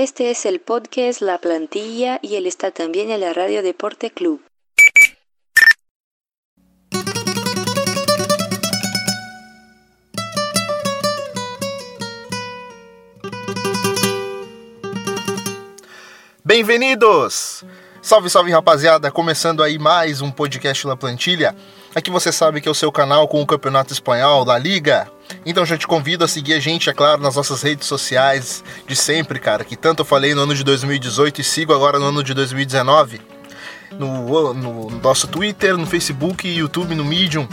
Este es el podcast La Plantilla y él está también en la Radio Deporte Club. Bem-vindos! Salve, salve rapaziada! Começando aí mais um podcast La Plantilha. Aqui você sabe que é o seu canal com o Campeonato Espanhol da Liga. Então já te convido a seguir a gente, é claro, nas nossas redes sociais de sempre, cara, que tanto eu falei no ano de 2018 e sigo agora no ano de 2019. No, no nosso Twitter, no Facebook, YouTube, no Medium.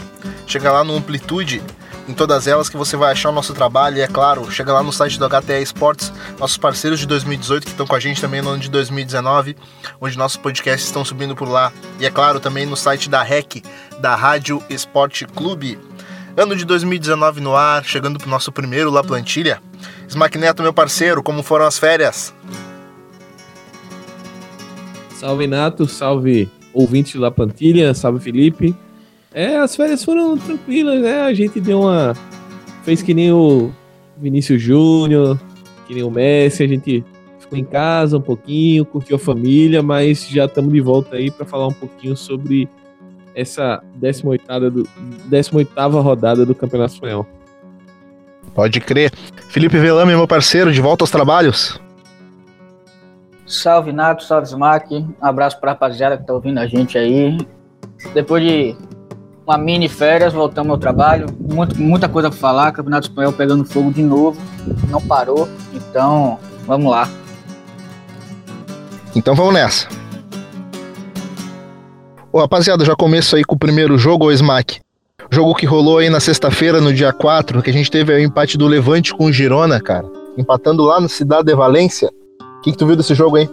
Chega lá no Amplitude, em todas elas que você vai achar o nosso trabalho. E é claro, chega lá no site do HTE Esportes, nossos parceiros de 2018 que estão com a gente também no ano de 2019, onde nossos podcasts estão subindo por lá. E é claro, também no site da REC, da Rádio Esporte Clube. Ano de 2019 no ar, chegando pro nosso primeiro La Plantilha. Smack Neto, meu parceiro, como foram as férias? Salve Nato, salve ouvinte La Plantilha, salve Felipe. É, as férias foram tranquilas, né? A gente deu uma. fez que nem o Vinícius Júnior, que nem o Messi, a gente ficou em casa um pouquinho, curtiu a família, mas já estamos de volta aí para falar um pouquinho sobre essa 18ª, do, 18 rodada do Campeonato Espanhol. Pode crer. Felipe Velame, meu parceiro, de volta aos trabalhos. Salve Nato, salve Smack. Um abraço pra rapaziada que tá ouvindo a gente aí. Depois de uma mini férias, voltamos ao trabalho. Muito, muita coisa pra falar. Campeonato Espanhol pegando fogo de novo. Não parou. Então, vamos lá. Então vamos nessa. Ô, rapaziada, já começo aí com o primeiro jogo, o Smack. Jogo que rolou aí na sexta-feira, no dia 4, que a gente teve o empate do Levante com o Girona, cara. Empatando lá no Cidade de Valência. O que, que tu viu desse jogo aí?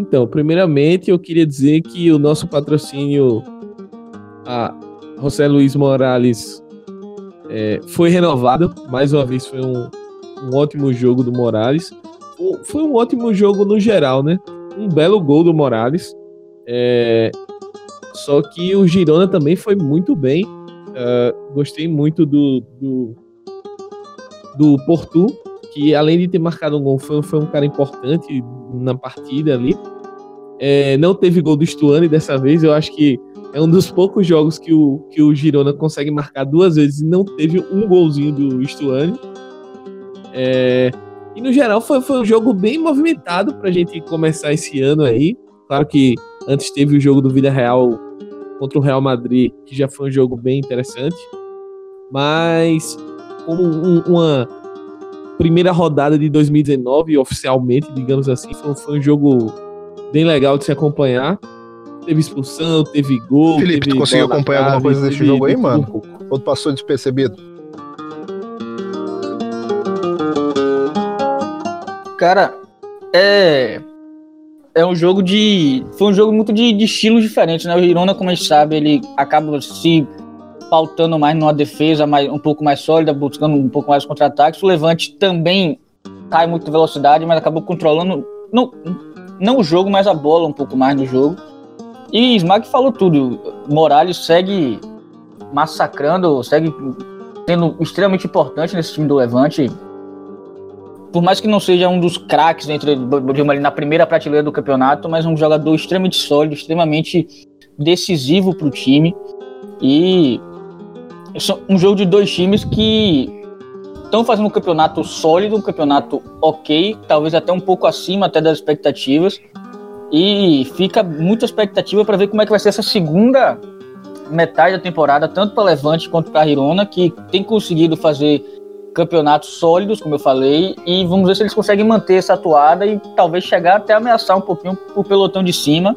Então, primeiramente eu queria dizer que o nosso patrocínio a José Luiz Morales é, foi renovado. Mais uma vez foi um, um ótimo jogo do Morales. Foi um ótimo jogo no geral, né? um belo gol do Morales. É, só que o Girona também foi muito bem. Uh, gostei muito do, do, do que além de ter marcado um gol, foi, foi um cara importante na partida ali. É, não teve gol do Stuani dessa vez. Eu acho que é um dos poucos jogos que o, que o Girona consegue marcar duas vezes e não teve um golzinho do Stuani. É, e no geral foi, foi um jogo bem movimentado pra gente começar esse ano aí. Claro que antes teve o jogo do Vida Real contra o Real Madrid, que já foi um jogo bem interessante. Mas como um, uma primeira rodada de 2019, oficialmente, digamos assim, foi, foi, um jogo bem legal de se acompanhar. Teve expulsão, teve gol. Felipe, teve tu conseguiu acompanhar alguma coisa desse jogo aí, mano? Ou tu passou despercebido? Cara, é. É um jogo de. Foi um jogo muito de, de estilos diferentes, né? O Girona, como a gente sabe, ele acaba se pautando mais numa defesa mais, um pouco mais sólida, buscando um pouco mais contra-ataques. O Levante também cai muito velocidade, mas acabou controlando. Não, não o jogo, mas a bola um pouco mais no jogo. E Smack falou tudo. Morales segue massacrando, segue sendo extremamente importante nesse time do Levante por mais que não seja um dos craques entre ali na primeira prateleira do campeonato, mas um jogador extremamente sólido, extremamente decisivo para o time. E um jogo de dois times que estão fazendo um campeonato sólido, um campeonato ok, talvez até um pouco acima até das expectativas. E fica muita expectativa para ver como é que vai ser essa segunda metade da temporada, tanto para Levante quanto para Girona, que tem conseguido fazer campeonatos sólidos, como eu falei, e vamos ver se eles conseguem manter essa atuada e talvez chegar até ameaçar um pouquinho o pelotão de cima,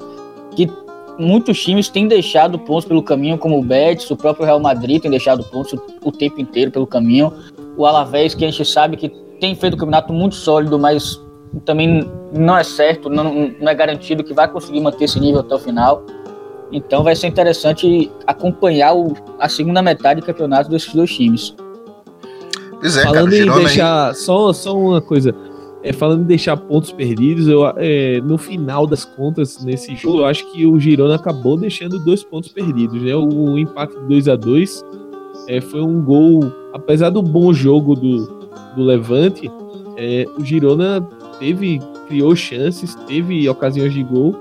que muitos times têm deixado pontos pelo caminho, como o Betis, o próprio Real Madrid tem deixado pontos o tempo inteiro pelo caminho, o Alavés, que a gente sabe que tem feito um campeonato muito sólido, mas também não é certo, não, não é garantido que vai conseguir manter esse nível até o final. Então vai ser interessante acompanhar o, a segunda metade do campeonato desses dois times. Pois é, falando cara, em deixar. Só, só uma coisa. É, falando em deixar pontos perdidos, eu, é, no final das contas, nesse jogo, eu acho que o Girona acabou deixando dois pontos perdidos. Né? O, o empate 2 a 2 é, foi um gol, apesar do bom jogo do, do Levante, é, o Girona teve, criou chances, teve ocasiões de gol,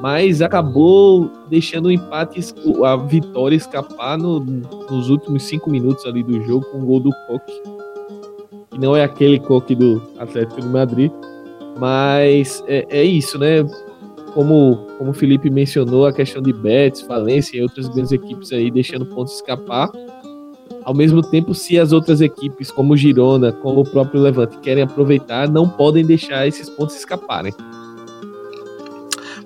mas acabou deixando o empate, a vitória escapar no, nos últimos cinco minutos ali do jogo com o gol do Coque. Que não é aquele Coque do Atlético de Madrid, mas é, é isso, né? Como, como o Felipe mencionou, a questão de Betis, Valência e outras grandes equipes aí deixando pontos escapar. Ao mesmo tempo, se as outras equipes, como Girona, como o próprio Levante, querem aproveitar, não podem deixar esses pontos escaparem.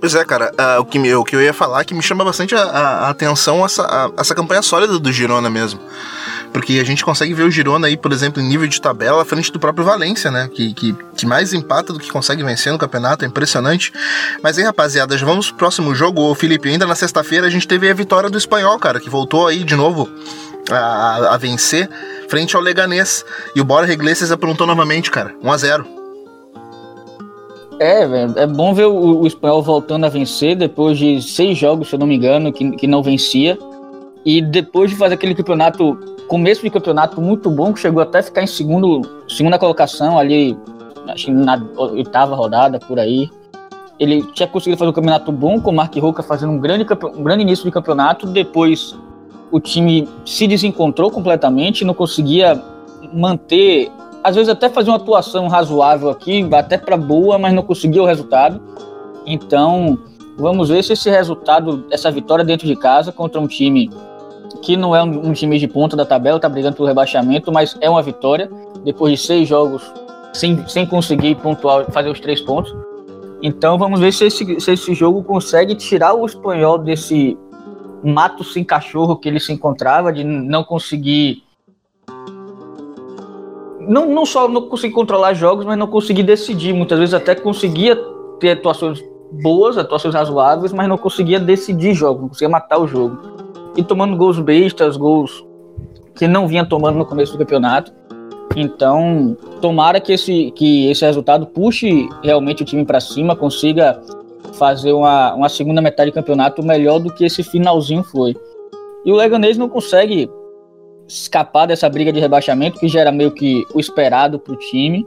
Pois é, cara, uh, o, que me, o que eu ia falar que me chama bastante a, a atenção essa, a, essa campanha sólida do Girona mesmo. Porque a gente consegue ver o Girona aí, por exemplo, em nível de tabela, à frente do próprio Valência, né? Que, que, que mais empata do que consegue vencer no campeonato, é impressionante. Mas aí, rapaziada, já vamos pro próximo jogo. Ô, Felipe, ainda na sexta-feira a gente teve a vitória do Espanhol, cara, que voltou aí de novo a, a vencer frente ao Leganês. E o Bora Iglesias aprontou novamente, cara. 1 a 0 é, é bom ver o, o espanhol voltando a vencer depois de seis jogos, se eu não me engano, que, que não vencia. E depois de fazer aquele campeonato, começo de campeonato muito bom, que chegou até ficar em segundo, segunda colocação ali, acho que na oitava rodada, por aí. Ele tinha conseguido fazer um campeonato bom, com o Mark Roca fazendo um grande, um grande início de campeonato. Depois o time se desencontrou completamente, não conseguia manter às vezes até fazia uma atuação razoável aqui, até para boa, mas não conseguia o resultado. Então, vamos ver se esse resultado, essa vitória dentro de casa contra um time que não é um, um time de ponta da tabela, está brigando pelo rebaixamento, mas é uma vitória depois de seis jogos sem, sem conseguir pontuar, fazer os três pontos. Então, vamos ver se esse, se esse jogo consegue tirar o espanhol desse mato sem cachorro que ele se encontrava, de não conseguir não, não só não consegui controlar jogos, mas não consegui decidir. Muitas vezes até conseguia ter atuações boas, atuações razoáveis, mas não conseguia decidir jogos, não conseguia matar o jogo. E tomando gols bestas, gols que não vinha tomando no começo do campeonato. Então, tomara que esse, que esse resultado puxe realmente o time para cima, consiga fazer uma, uma segunda metade de campeonato melhor do que esse finalzinho foi. E o Leganês não consegue escapar dessa briga de rebaixamento, que já era meio que o esperado para o time,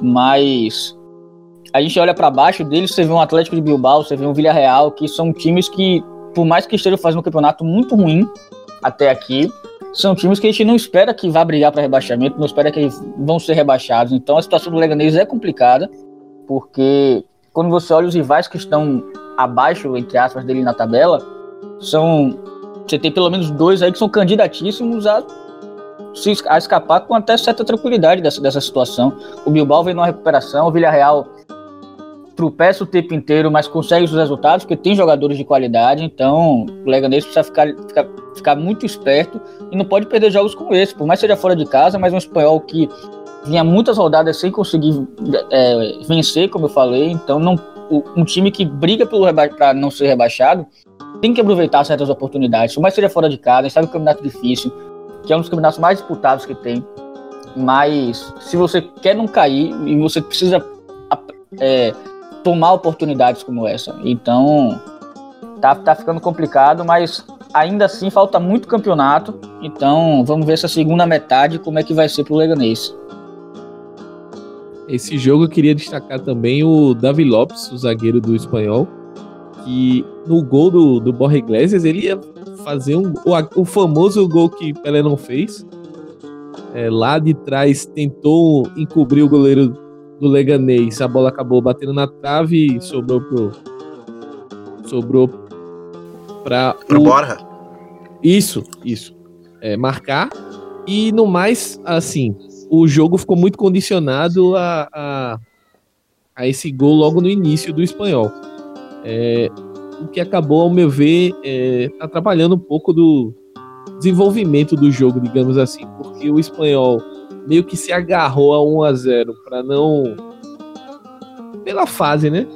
mas a gente olha para baixo deles, você vê um Atlético de Bilbao, você vê um Villarreal, que são times que, por mais que estejam fazendo um campeonato muito ruim até aqui, são times que a gente não espera que vá brigar para rebaixamento, não espera que vão ser rebaixados. Então a situação do Leganês é complicada, porque quando você olha os rivais que estão abaixo, entre aspas, dele na tabela, são você tem pelo menos dois aí que são candidatíssimos a, a escapar com até certa tranquilidade dessa, dessa situação. O Bilbao vem numa recuperação, o Villarreal tropeça o tempo inteiro, mas consegue os resultados, porque tem jogadores de qualidade, então o Leganês precisa ficar, ficar, ficar muito esperto e não pode perder jogos como esse, por mais que seja fora de casa, mas um espanhol que vinha muitas rodadas sem conseguir é, vencer, como eu falei, então não, um time que briga para não ser rebaixado tem que aproveitar certas oportunidades, mas seja fora de casa, a sabe que um campeonato difícil, que é um dos campeonatos mais disputados que tem. Mas se você quer não cair e você precisa é, tomar oportunidades como essa, então tá, tá ficando complicado, mas ainda assim falta muito campeonato. Então vamos ver essa segunda metade como é que vai ser pro Leganês. Esse jogo eu queria destacar também o Davi Lopes, o zagueiro do espanhol, que no gol do, do Borja Iglesias ele ia fazer um, o, o famoso gol que Pelé não fez. É, lá de trás tentou encobrir o goleiro do Leganês, a bola acabou batendo na trave e sobrou pro. Sobrou para o Borja. Isso, isso. É, marcar. E no mais, assim, o jogo ficou muito condicionado a, a, a esse gol logo no início do espanhol. É, o que acabou, ao meu ver, é, atrapalhando um pouco do desenvolvimento do jogo, digamos assim, porque o espanhol meio que se agarrou a 1 a 0 para não pela fase, né?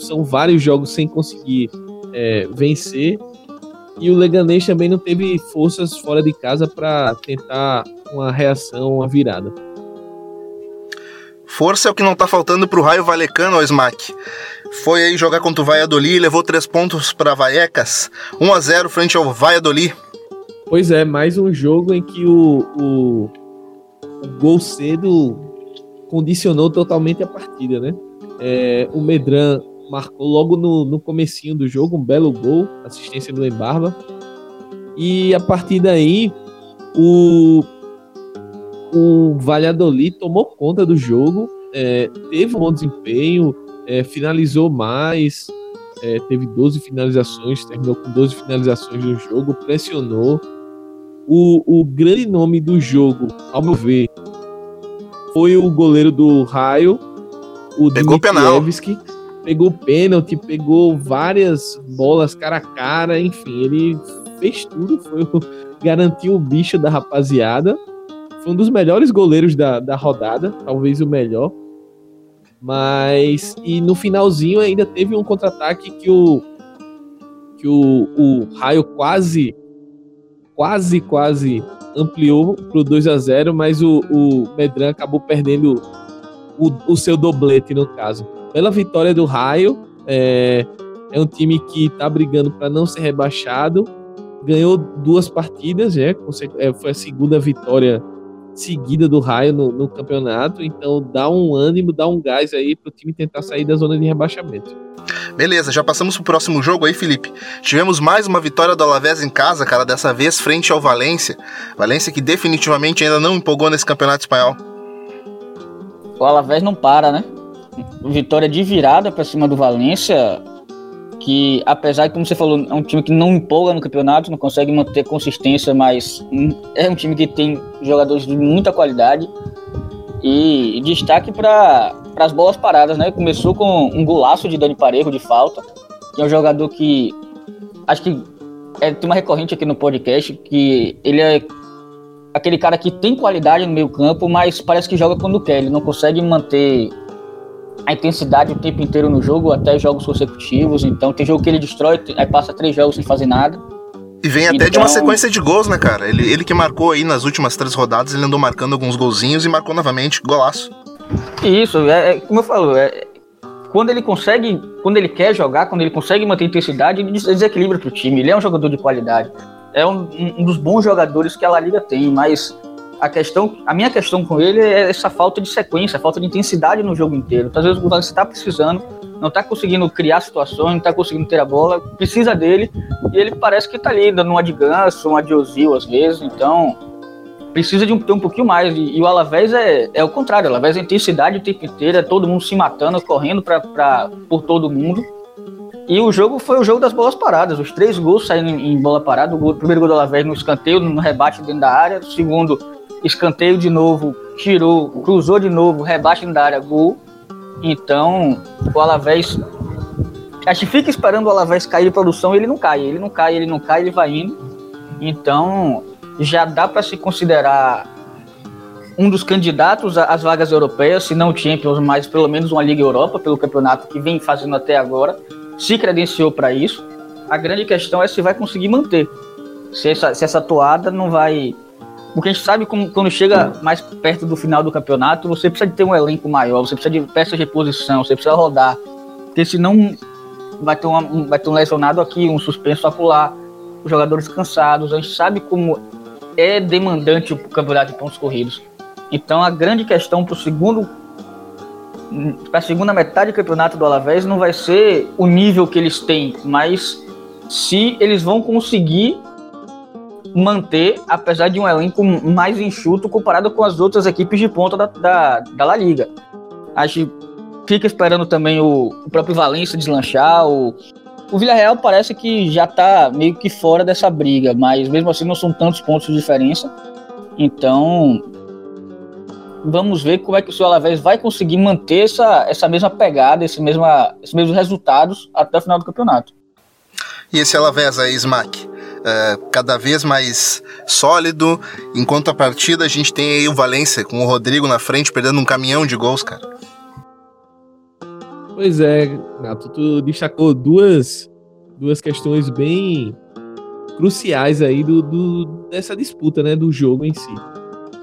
São vários jogos sem conseguir é, vencer e o Leganês também não teve forças fora de casa para tentar uma reação, uma virada. Força é o que não tá faltando pro Raio Valecano, ó, Smack. Foi aí jogar contra o Valladolid, levou três pontos para Vallecas, 1 a 0 frente ao Valladolid. Pois é, mais um jogo em que o, o, o gol cedo condicionou totalmente a partida, né? É, o Medran marcou logo no, no comecinho do jogo um belo gol, assistência do Embarba. E a partir daí, o, o Valladolid tomou conta do jogo, é, teve um bom desempenho, é, finalizou mais, é, teve 12 finalizações, terminou com 12 finalizações no jogo, pressionou. O, o grande nome do jogo, ao meu ver, foi o goleiro do Raio, o Pegou penal. Pegou pênalti, pegou várias bolas cara a cara, enfim, ele fez tudo, foi o, garantiu o bicho da rapaziada. Foi um dos melhores goleiros da, da rodada, talvez o melhor. Mas e no finalzinho ainda teve um contra-ataque que o que o, o Raio quase quase quase ampliou pro 2 a 0, mas o, o Medran acabou perdendo o, o seu doblete no caso. Pela vitória do Raio, é, é um time que tá brigando para não ser rebaixado. Ganhou duas partidas, né? É, foi a segunda vitória seguida do Raio no, no, campeonato, então dá um ânimo, dá um gás aí pro time tentar sair da zona de rebaixamento. Beleza, já passamos pro próximo jogo aí, Felipe. Tivemos mais uma vitória do Alavés em casa, cara, dessa vez frente ao Valência. Valência que definitivamente ainda não empolgou nesse campeonato espanhol. O Alavés não para, né? Vitória de virada para cima do Valência, que apesar de, como você falou, é um time que não empolga no campeonato, não consegue manter consistência, mas é um time que tem jogadores de muita qualidade. E destaque para as bolas paradas, né? Começou com um golaço de Dani Parejo de falta, que é um jogador que acho que é, tem uma recorrente aqui no podcast que ele é aquele cara que tem qualidade no meio campo, mas parece que joga quando quer. Ele não consegue manter a intensidade o tempo inteiro no jogo, até jogos consecutivos. Então tem jogo que ele destrói, aí passa três jogos sem fazer nada. E vem até então... de uma então- sequência de gols, né, cara? Ele, ele que marcou aí nas últimas três rodadas, ele andou marcando alguns golzinhos e marcou novamente, golaço. Isso, é, é como eu falo, é, quando ele consegue, quando ele quer jogar, quando ele consegue manter intensidade, ele desequilibra pro time. Ele é um jogador de qualidade. É um, um dos bons jogadores que a La Liga tem, mas a questão, a minha questão com ele é essa falta de sequência, falta de intensidade no jogo inteiro. Às vezes o Valencia está precisando, não está conseguindo criar situações, não está conseguindo ter a bola, precisa dele, e ele parece que está ali dando uma de ganso, uma de Ozil às vezes, então precisa de um, ter um pouquinho mais. E, e, o Alavés é, é o contrário, o Alavés é intensidade o tempo inteiro, é todo mundo se matando, correndo pra, pra, por todo mundo. E o jogo foi o jogo das bolas paradas. Os três gols saíram em bola parada. O, gol, o primeiro gol do Alavés no escanteio, no rebate dentro da área. O segundo escanteio de novo, tirou, cruzou de novo, rebate da área, gol. Então, o Alavés. A gente fica esperando o Alavés cair de produção ele não cai. Ele não cai, ele não cai, ele vai indo. Então, já dá para se considerar um dos candidatos às vagas europeias, se não Champions, mas pelo menos uma Liga Europa, pelo campeonato que vem fazendo até agora, se credenciou para isso. A grande questão é se vai conseguir manter. Se essa, se essa toada não vai porque a gente sabe como quando chega mais perto do final do campeonato, você precisa de ter um elenco maior, você precisa de peças de reposição, você precisa rodar. Porque senão vai ter, uma, vai ter um lesionado aqui, um suspenso acolá, os jogadores cansados. A gente sabe como é demandante o campeonato de pontos corridos. Então a grande questão para o segundo para a segunda metade do campeonato do Alavés não vai ser o nível que eles têm, mas se eles vão conseguir manter, apesar de um elenco mais enxuto comparado com as outras equipes de ponta da, da, da La Liga. A gente fica esperando também o, o próprio Valência deslanchar. O, o Villarreal parece que já está meio que fora dessa briga, mas mesmo assim não são tantos pontos de diferença. Então, vamos ver como é que o seu Alavés vai conseguir manter essa, essa mesma pegada, esse mesma, esses mesmos resultados até o final do campeonato. E esse Alavés aí, Smack? É, cada vez mais sólido. Enquanto a partida a gente tem aí o Valência com o Rodrigo na frente perdendo um caminhão de gols, cara. Pois é, Nato, tu destacou duas, duas questões bem cruciais aí do, do, dessa disputa, né, do jogo em si.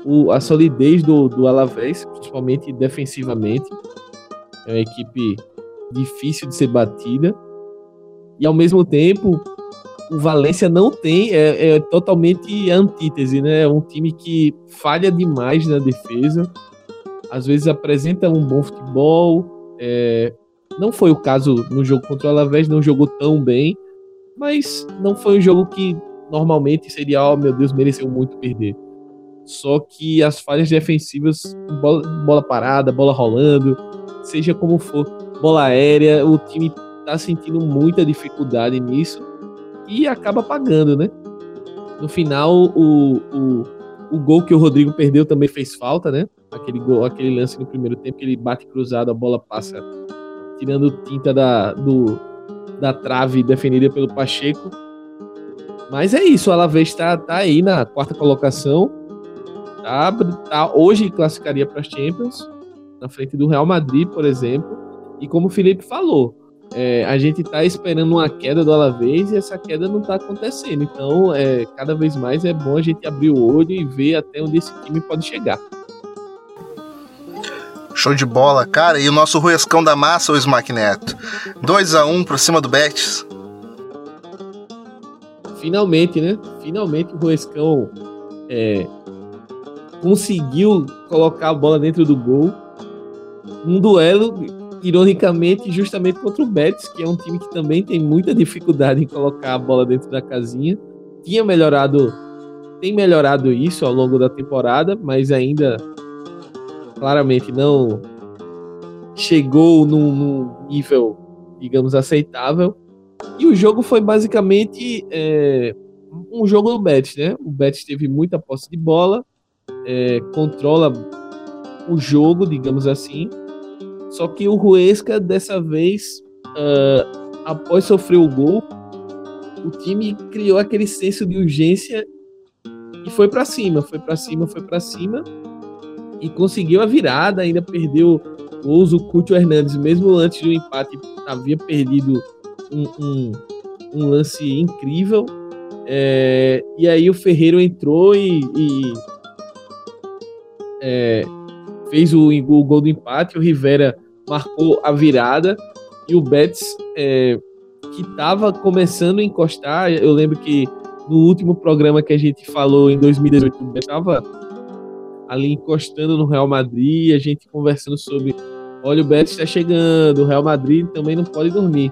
O, a solidez do, do Alavés, principalmente defensivamente, é uma equipe difícil de ser batida. E ao mesmo tempo, o Valência não tem, é, é totalmente antítese, né? É um time que falha demais na defesa. às vezes apresenta um bom futebol. É, não foi o caso no jogo contra o Alavés, não jogou tão bem, mas não foi um jogo que normalmente seria, oh meu Deus, mereceu muito perder. Só que as falhas defensivas, bola, bola parada, bola rolando, seja como for, bola aérea, o time tá sentindo muita dificuldade nisso e acaba pagando, né? No final, o, o, o gol que o Rodrigo perdeu também fez falta, né? Aquele, gol, aquele lance no primeiro tempo que ele bate cruzado, a bola passa tirando tinta da, do, da trave defendida pelo Pacheco. Mas é isso, o Alavés está tá aí na quarta colocação. Tá, tá, hoje classificaria para as Champions, na frente do Real Madrid, por exemplo. E como o Felipe falou, é, a gente está esperando uma queda do Alavés e essa queda não está acontecendo. Então, é, cada vez mais é bom a gente abrir o olho e ver até onde esse time pode chegar. Show de bola, cara. E o nosso Ruescão da Massa, o Smack Neto. 2 a 1 um para cima do Betis. Finalmente, né? Finalmente o Ruescão é, conseguiu colocar a bola dentro do gol. Um duelo, ironicamente, justamente contra o Betis, que é um time que também tem muita dificuldade em colocar a bola dentro da casinha. Tinha melhorado, tem melhorado isso ao longo da temporada, mas ainda claramente não chegou num, num nível, digamos, aceitável. E o jogo foi basicamente é, um jogo do Betis, né? O Betis teve muita posse de bola, é, controla o jogo, digamos assim. Só que o Ruesca, dessa vez, uh, após sofrer o gol, o time criou aquele senso de urgência e foi para cima, foi para cima, foi para cima e conseguiu a virada, ainda perdeu. O Cúcio Hernandes, mesmo antes do empate, havia perdido um, um, um lance incrível. É, e aí o Ferreiro entrou e, e é, fez o, o, gol do empate. O Rivera marcou a virada. E o Betis, é, que estava começando a encostar, eu lembro que no último programa que a gente falou em 2018, o Betis estava ali encostando no Real Madrid, a gente conversando sobre, olha, o Betis está chegando, o Real Madrid também não pode dormir.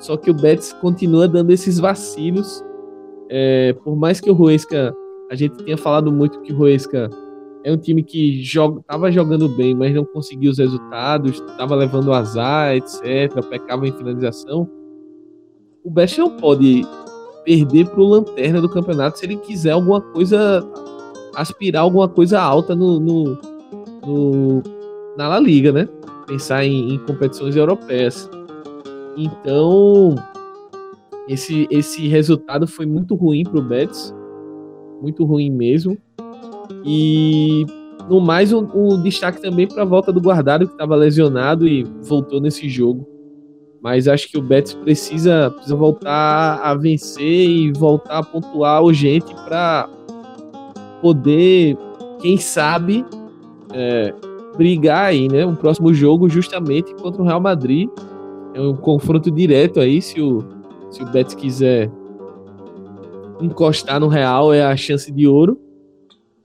Só que o Betis continua dando esses vacilos. É, por mais que o Ruesca, a gente tenha falado muito que o Ruesca é um time que joga, tava jogando bem, mas não conseguiu os resultados, estava levando azar, etc, pecava em finalização. O Betis não pode perder para o lanterna do campeonato se ele quiser alguma coisa aspirar alguma coisa alta no, no, no na La Liga, né? Pensar em, em, competições europeias. Então, esse, esse resultado foi muito ruim para o Betis, muito ruim mesmo. E no mais, um, um destaque também para a volta do Guardado, que estava lesionado e voltou nesse jogo. Mas acho que o Betis precisa, precisa voltar a vencer e voltar a pontuar urgente para poder, quem sabe, é, brigar aí, né? Um próximo jogo justamente contra o Real Madrid. É um confronto direto aí, se o, se o Betis quiser encostar no Real, é a chance de ouro.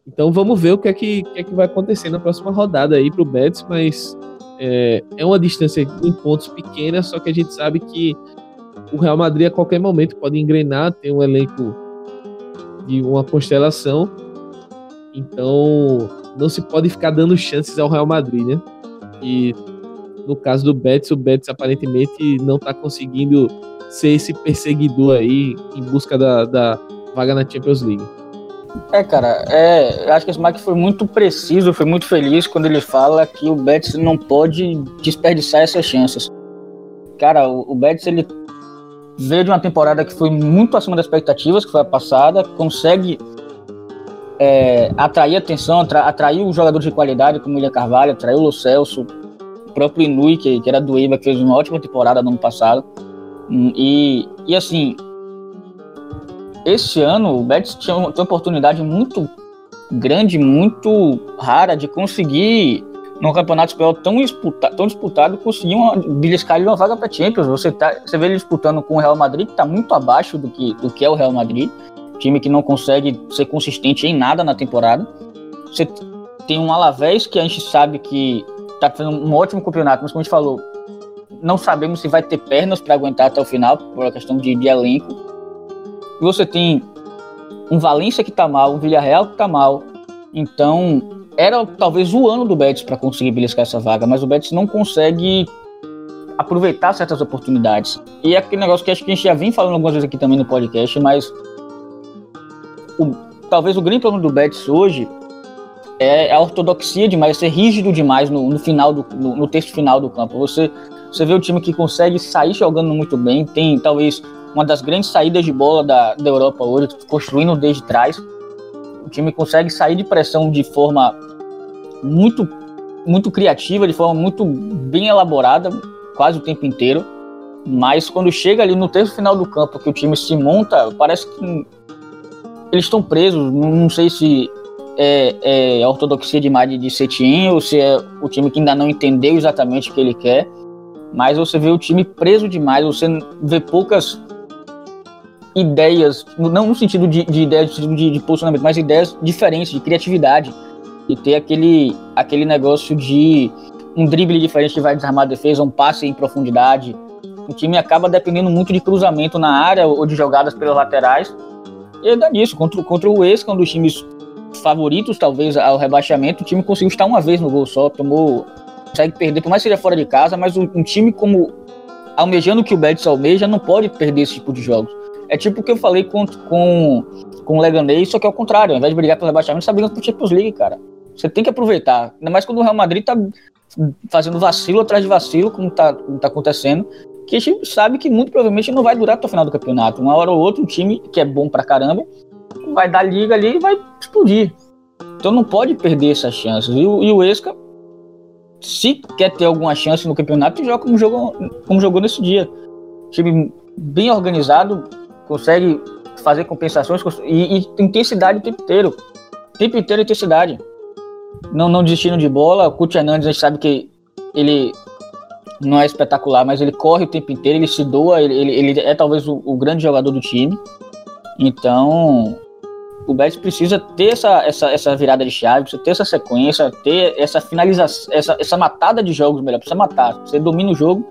Então vamos ver o que é que, que, é que vai acontecer na próxima rodada aí pro Betis, mas é, é uma distância em pontos pequena, só que a gente sabe que o Real Madrid a qualquer momento pode engrenar, tem um elenco de uma constelação então, não se pode ficar dando chances ao Real Madrid, né? E no caso do Betis, o Betis aparentemente não está conseguindo ser esse perseguidor aí em busca da, da vaga na Champions League. É, cara, é, acho que esse Mike foi muito preciso, foi muito feliz quando ele fala que o Betis não pode desperdiçar essas chances. Cara, o, o Betis ele veio de uma temporada que foi muito acima das expectativas, que foi a passada, consegue é, atrair atenção, atra, atrair os jogadores de qualidade como o William Carvalho, atraiu o Lo Celso, o próprio Inui, que, que era do Eibar, que fez uma ótima temporada no ano passado. Hum, e, e assim, esse ano o Betis tinha uma, tinha uma oportunidade muito grande, muito rara de conseguir num campeonato espanhol tão disputado, tão disputado conseguir uma, beliscar uma vaga para Champions. Você, tá, você vê ele disputando com o Real Madrid, que está muito abaixo do que, do que é o Real Madrid time que não consegue ser consistente em nada na temporada. Você tem um Alavés que a gente sabe que tá fazendo um ótimo campeonato, mas como a gente falou, não sabemos se vai ter pernas para aguentar até o final, por uma questão de, de elenco. E você tem um Valência que tá mal, um Villarreal que tá mal. Então, era talvez o ano do Betis para conseguir beliscar essa vaga, mas o Betis não consegue aproveitar certas oportunidades. E é aquele negócio que acho que a gente já vem falando algumas vezes aqui também no podcast, mas o, talvez o grande problema do Betis hoje é a ortodoxia demais, ser rígido demais no, no final do no, no texto final do campo. Você você vê o time que consegue sair jogando muito bem, tem talvez uma das grandes saídas de bola da, da Europa hoje, construindo desde trás. O time consegue sair de pressão de forma muito, muito criativa, de forma muito bem elaborada, quase o tempo inteiro. Mas quando chega ali no terço final do campo, que o time se monta, parece que eles estão presos. Não sei se é, é a ortodoxia demais de Setien ou se é o time que ainda não entendeu exatamente o que ele quer mas você vê o time preso demais, você vê poucas ideias, não no sentido de, de ideias de, de, posicionamento, mas ideias diferentes, de criatividade, e ter aquele, aquele negócio de um drible diferente que vai desarmar a defesa, um passe em profundidade. O time acaba dependendo muito de cruzamento na área ou de jogadas pelas laterais. E dá nisso, contra, contra o ex, que é um dos times favoritos, talvez, ao rebaixamento, o time conseguiu estar uma vez no gol só, tomou consegue perder, por mais que seja fora de casa, mas um, um time como almejando que o Betis almeja não pode perder esse tipo de jogos. É tipo o que eu falei com, com, com o Leganês, só que é o contrário. Ao invés de brigar pelo rebaixamento, você tá brigando pro Champions League, cara. Você tem que aproveitar. Ainda mais quando o Real Madrid tá fazendo vacilo atrás de vacilo, como tá, como tá acontecendo, que a gente sabe que muito provavelmente não vai durar até o final do campeonato. Uma hora ou outra, um time que é bom pra caramba vai dar liga ali e vai explodir. Então não pode perder essas chances. E o, e o Esca se quer ter alguma chance no campeonato, joga como jogou, como jogou nesse dia. Time bem organizado, consegue fazer compensações e, e intensidade o tempo inteiro. O tempo inteiro intensidade. Não, não desistindo de bola. O Couto Hernandes, a gente sabe que ele não é espetacular, mas ele corre o tempo inteiro, ele se doa, ele, ele, ele é talvez o, o grande jogador do time. Então, o Betis precisa ter essa, essa, essa virada de chave, precisa ter essa sequência, ter essa finalização, essa, essa matada de jogos melhor. Precisa matar. Você domina o jogo,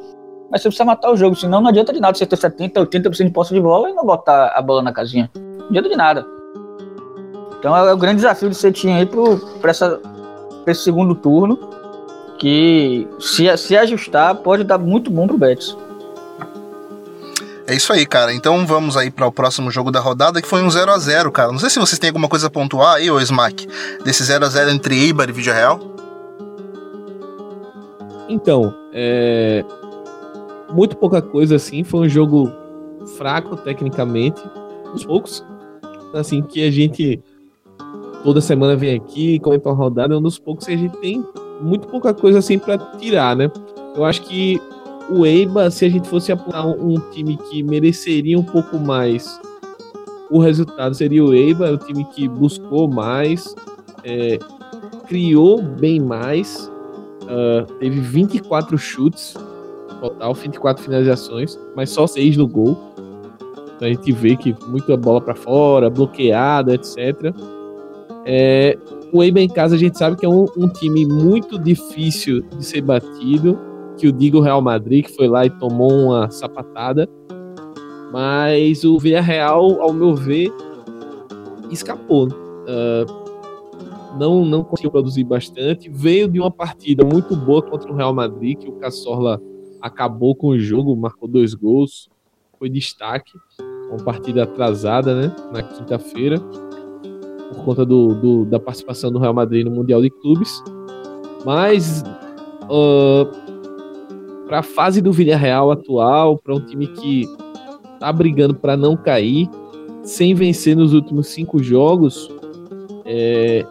mas você precisa matar o jogo. Senão não adianta de nada você ter 70%, 80% de posse de bola e não botar a bola na casinha. Não adianta de nada. Então é, o grande desafio de Cetinha aí para esse segundo turno. Que se, se ajustar, pode dar muito bom pro Betis. É isso aí, cara. Então vamos aí para o próximo jogo da rodada, que foi um 0 a 0 cara. Não sei se vocês têm alguma coisa a pontuar aí, ô Smack, desse 0 a 0 entre Eibar e Vídeo Real. Então, é... muito pouca coisa assim. Foi um jogo fraco tecnicamente, uns poucos. Assim, que a gente toda semana vem aqui, comenta uma rodada, é um dos poucos que a gente tem muito pouca coisa assim para tirar, né? Eu acho que o Eiba, se a gente fosse apurar um, time que mereceria um pouco mais, o resultado seria o Eiba, o time que buscou mais, é, criou bem mais, uh, teve 24 chutes total, 24 finalizações, mas só 6 no gol. Então a gente vê que muita bola para fora, bloqueada, etc. É, o Eiba em casa a gente sabe que é um, um time muito difícil de ser batido que o diga o Real Madrid, que foi lá e tomou uma sapatada. Mas o Villarreal, ao meu ver, escapou. Uh, não, não conseguiu produzir bastante. Veio de uma partida muito boa contra o Real Madrid, que o Cassorla acabou com o jogo, marcou dois gols, foi destaque. Uma partida atrasada, né? Na quinta-feira, conta do, do, da participação do Real Madrid no Mundial de Clubes. Mas uh, para a fase do Villarreal atual, para um time que tá brigando para não cair, sem vencer nos últimos cinco jogos, é,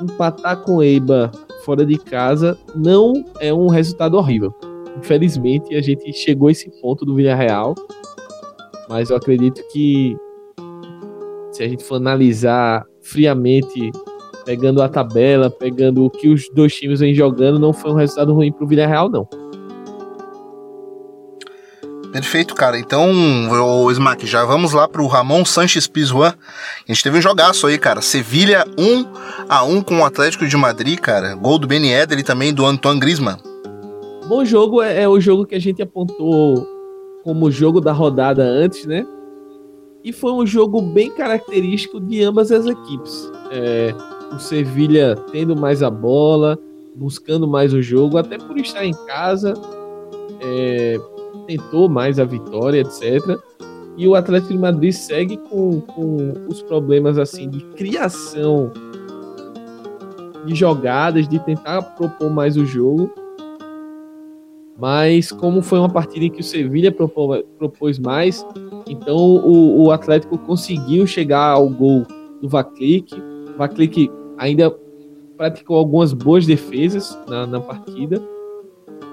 empatar com Eiba fora de casa não é um resultado horrível. Infelizmente, a gente chegou a esse ponto do Villarreal, mas eu acredito que se a gente for analisar friamente, pegando a tabela, pegando o que os dois times vêm jogando, não foi um resultado ruim para o Villarreal, não. Perfeito, cara. Então, o Smack, já vamos lá pro Ramon Sanches Pizjuan. A gente teve um jogaço aí, cara. Sevilha 1 a 1 com o Atlético de Madrid, cara. Gol do Ben Eder e também do Antoine Griezmann. Bom jogo é, é o jogo que a gente apontou como jogo da rodada antes, né? E foi um jogo bem característico de ambas as equipes. É, o Sevilha tendo mais a bola, buscando mais o jogo, até por estar em casa. É, tentou mais a vitória, etc. E o Atlético de Madrid segue com, com os problemas assim de criação de jogadas, de tentar propor mais o jogo. Mas como foi uma partida em que o Sevilha propôs, mais, então o, o, Atlético conseguiu chegar ao gol do Vaclik. Vaclik ainda praticou algumas boas defesas na, na partida.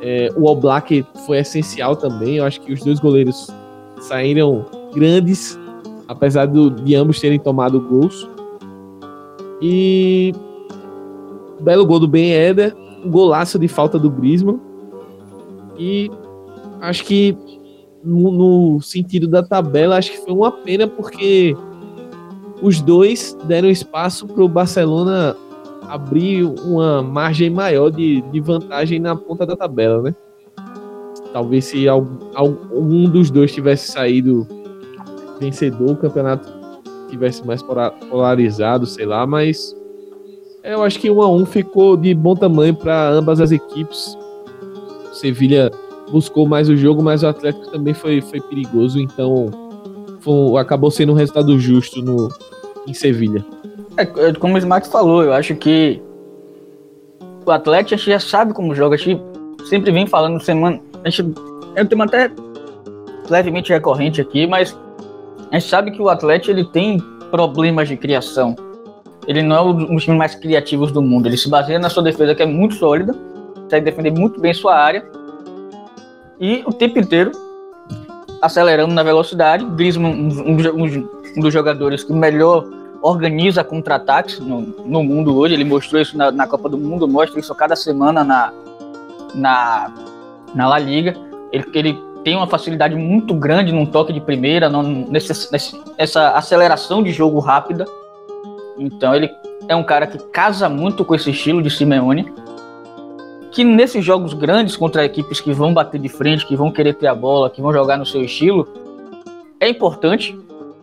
É, o Oblak foi essencial também. Eu acho que os dois goleiros saíram grandes, apesar do, de ambos terem tomado gols. E belo gol do Ben Eder, golaço de falta do Griezmann. E acho que no, no, sentido da tabela, acho que foi uma pena porque os dois deram espaço para o Barcelona abrir uma margem maior de, de vantagem na ponta da tabela, né? Talvez se algum dos dois tivesse saído vencedor, o campeonato tivesse mais polarizado, sei lá, mas eu acho que um a um ficou de bom tamanho para ambas as equipes. Sevilha buscou mais o jogo, mas o Atlético também foi, foi perigoso, então foi, acabou sendo um resultado justo no, em Sevilha. É, como o Smack falou, eu acho que o Atlético a gente já sabe como joga. A gente sempre vem falando semana. A gente, é um tema até levemente recorrente aqui, mas a gente sabe que o Atlético ele tem problemas de criação. Ele não é um dos times mais criativos do mundo. Ele se baseia na sua defesa, que é muito sólida, consegue defender muito bem sua área e o tempo inteiro acelerando na velocidade. Griezmann, um, um, um dos jogadores que melhor organiza contra-ataques no, no, mundo hoje. Ele mostrou isso na, na, Copa do Mundo, mostra isso cada semana na, na, na La Liga. Ele, ele tem uma facilidade muito grande num toque de primeira, nesse, nesse, essa aceleração de jogo rápida. Então ele é um cara que casa muito com esse estilo de Simeone. Que nesses jogos grandes contra equipes que vão bater de frente, que vão querer ter a bola, que vão jogar no seu estilo, é importante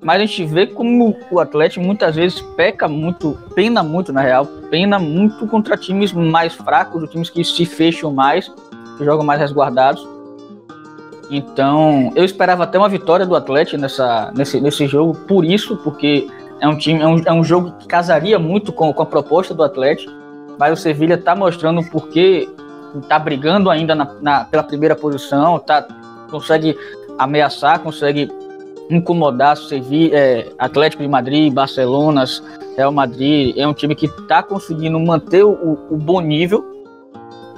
mas a gente vê como o Atlético muitas vezes peca muito, pena muito na real, pena muito contra times mais fracos, times que se fecham mais, que jogam mais resguardados. Então, eu esperava até uma vitória do Atlético nessa, nesse, nesse jogo, por isso, porque é um time, é um, é um jogo que casaria muito com, com a proposta do Atlético, mas o Sevilha está mostrando porque está brigando ainda na, na, pela primeira posição, tá, consegue ameaçar, consegue incomodar Sevilla, é, Atlético de Madrid, Barcelona, Real Madrid. É um time que está conseguindo manter o, o, bom nível.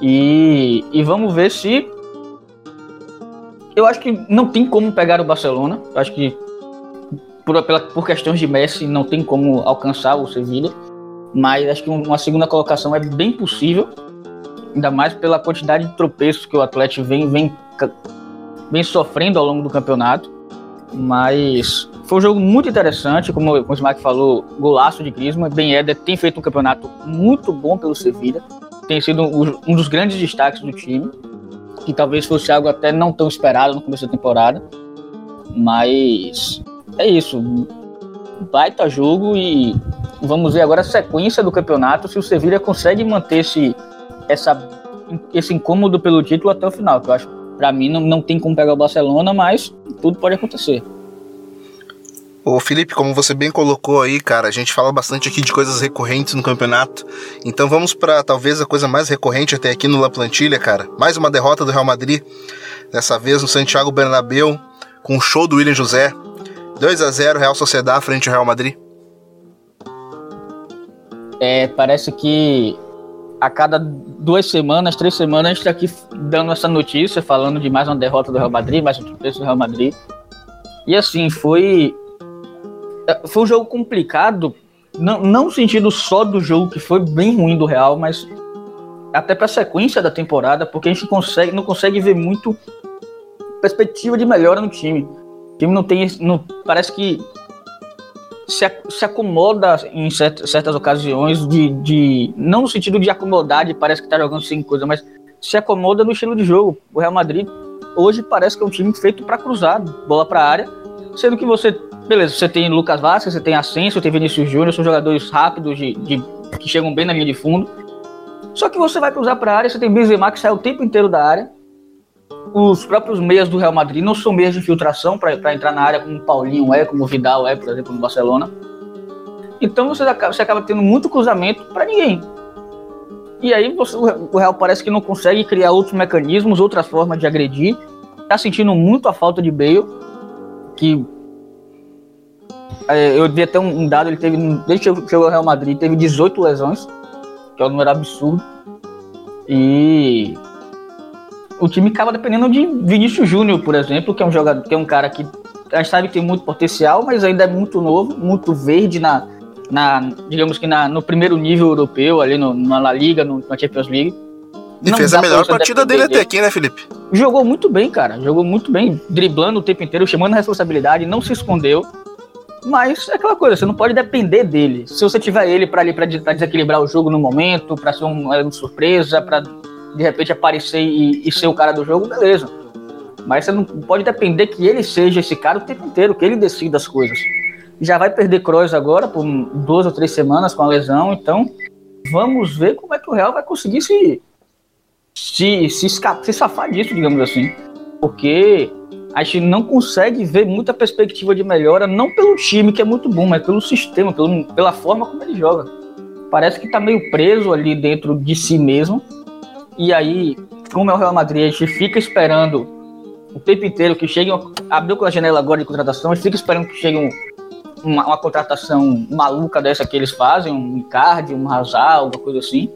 E, e vamos ver se. Eu acho que não tem como pegar o Barcelona. Eu acho que por, pela, por questões de Messi não tem como alcançar o Sevilla. Mas acho que uma segunda colocação é bem possível. Ainda mais pela quantidade de tropeços que o Atlético vem, vem, vem sofrendo ao longo do campeonato. Mas foi um jogo muito interessante, como, o Smack falou, golaço de Griezmann. Ben Eder tem feito um campeonato muito bom pelo Sevilla, tem sido um dos grandes destaques do time, que talvez fosse algo até não tão esperado no começo da temporada. Mas é isso, baita jogo e vamos ver agora a sequência do campeonato, se o Sevilla consegue manter esse, essa, esse incômodo pelo título até o final, que eu acho para mim não, não tem como pegar o Barcelona, mas tudo pode acontecer. Ô Felipe, como você bem colocou aí, cara, a gente fala bastante aqui de coisas recorrentes no campeonato. Então vamos para talvez a coisa mais recorrente até aqui no La Plantilha, cara. Mais uma derrota do Real Madrid, dessa vez no Santiago Bernabéu, com o show do William José. 2 a 0 Real Sociedade frente ao Real Madrid. É, parece que a cada duas semanas, três semanas, a gente está aqui dando essa notícia, falando de mais uma derrota do Real Madrid, mais um tropeço do Real Madrid. E assim, foi. Foi um jogo complicado, não, não no sentido só do jogo que foi bem ruim do Real, mas até para a sequência da temporada, porque a gente consegue, não consegue ver muito perspectiva de melhora no time. O time não tem. Não, parece que se, se acomoda em certas, certas ocasiões de, de. Não no sentido de acomodar, de parece que tá jogando sem coisa, mas se acomoda no estilo de jogo. O Real Madrid hoje parece que é um time feito para cruzar, bola para área, sendo que você, beleza, você tem Lucas Vasquez, você tem Asensio, tem Vinícius Júnior, são jogadores rápidos de, de, que chegam bem na linha de fundo. Só que você vai cruzar para área, você tem Benzema que sai o tempo inteiro da área. Os próprios meias do Real Madrid não são meias de infiltração para entrar na área como o Paulinho é, como o Vidal é, por exemplo, no Barcelona. Então você acaba, você acaba tendo muito cruzamento para ninguém. E aí você, o Real parece que não consegue criar outros mecanismos, outras formas de agredir. Tá sentindo muito a falta de Bale, que é, eu vi até um, dado, ele teve, desde que chegou ao Real Madrid, teve 18 lesões, que é um número absurdo. E o time acaba dependendo de Vinícius Júnior, por exemplo, que é um jogador, que é um cara que a gente sabe que tem muito potencial, mas ainda é muito novo, muito verde na, na digamos que na, no primeiro nível europeu, ali no, na La Liga, no, na Champions League. E fez a melhor partida dele até aqui, né, Felipe? Jogou muito bem, cara. Jogou muito bem, driblando o tempo inteiro, chamando a responsabilidade, não se escondeu. Mas é aquela coisa, você não pode depender dele. Se você tiver ele para ali para desequilibrar o jogo no momento, para ser uma surpresa, para de repente aparecer e, e, ser o cara do jogo, beleza. Mas você não pode depender que ele seja esse cara o tempo inteiro, que ele decida as coisas já vai perder Kroos agora por duas ou três semanas com a lesão, então vamos ver como é que o Real vai conseguir se se, se, escapar, se safar disso, digamos assim. Porque a gente não consegue ver muita perspectiva de melhora, não pelo time, que é muito bom, mas pelo sistema, pelo, pela forma como ele joga. Parece que está meio preso ali dentro de si mesmo. E aí, como é o Real Madrid, a gente fica esperando o tempo inteiro que chegue. Abriu com a janela agora de contratação, a gente fica esperando que chegue um, uma, uma, contratação maluca dessa que eles fazem, um Icardi, um Hazard, alguma coisa assim.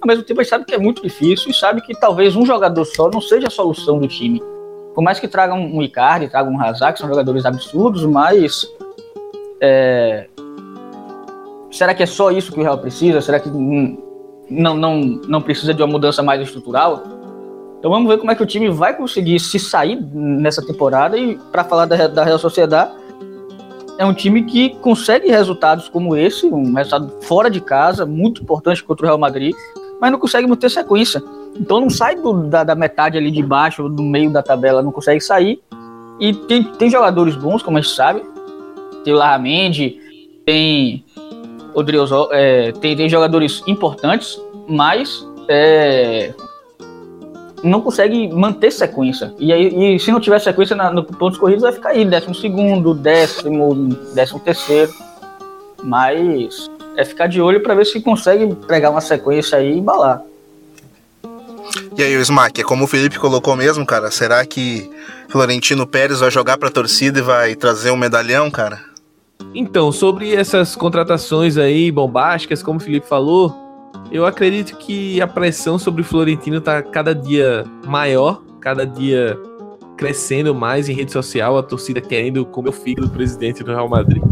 Ao mesmo tempo, a gente sabe que é muito difícil e sabe que talvez um jogador só não seja a solução do time. Por mais que traga um Icardi, traga um Hazard, que são jogadores absurdos, mas é... será que é só isso que o Real precisa? Será que não, não, não precisa de uma mudança mais estrutural? Então vamos ver como é que o time vai conseguir se sair nessa temporada e para falar da, da Real Sociedade é um time que consegue resultados como esse, um resultado fora de casa, muito importante contra o Real Madrid, mas não consegue manter sequência. Então não sai do, da, da, metade ali de baixo, do meio da tabela, não consegue sair. E tem, tem jogadores bons, como a gente sabe. Tem o Larramendi, tem o é, tem, tem jogadores importantes, mas é, não consegue manter sequência. E, aí, e se não tiver sequência na, no pontos corridos, vai ficar aí, décimo segundo, décimo, décimo terceiro. Mas é ficar de olho para ver se consegue pegar uma sequência aí e embalar. E aí, o Smack, é como o Felipe colocou mesmo, cara? Será que Florentino Pérez vai jogar pra torcida e vai trazer um medalhão, cara? Então, sobre essas contratações aí bombásticas, como o Felipe falou, eu acredito que a pressão sobre o Florentino tá cada dia maior, cada dia crescendo mais em rede social, a torcida querendo comer o filho do presidente do Real Madrid.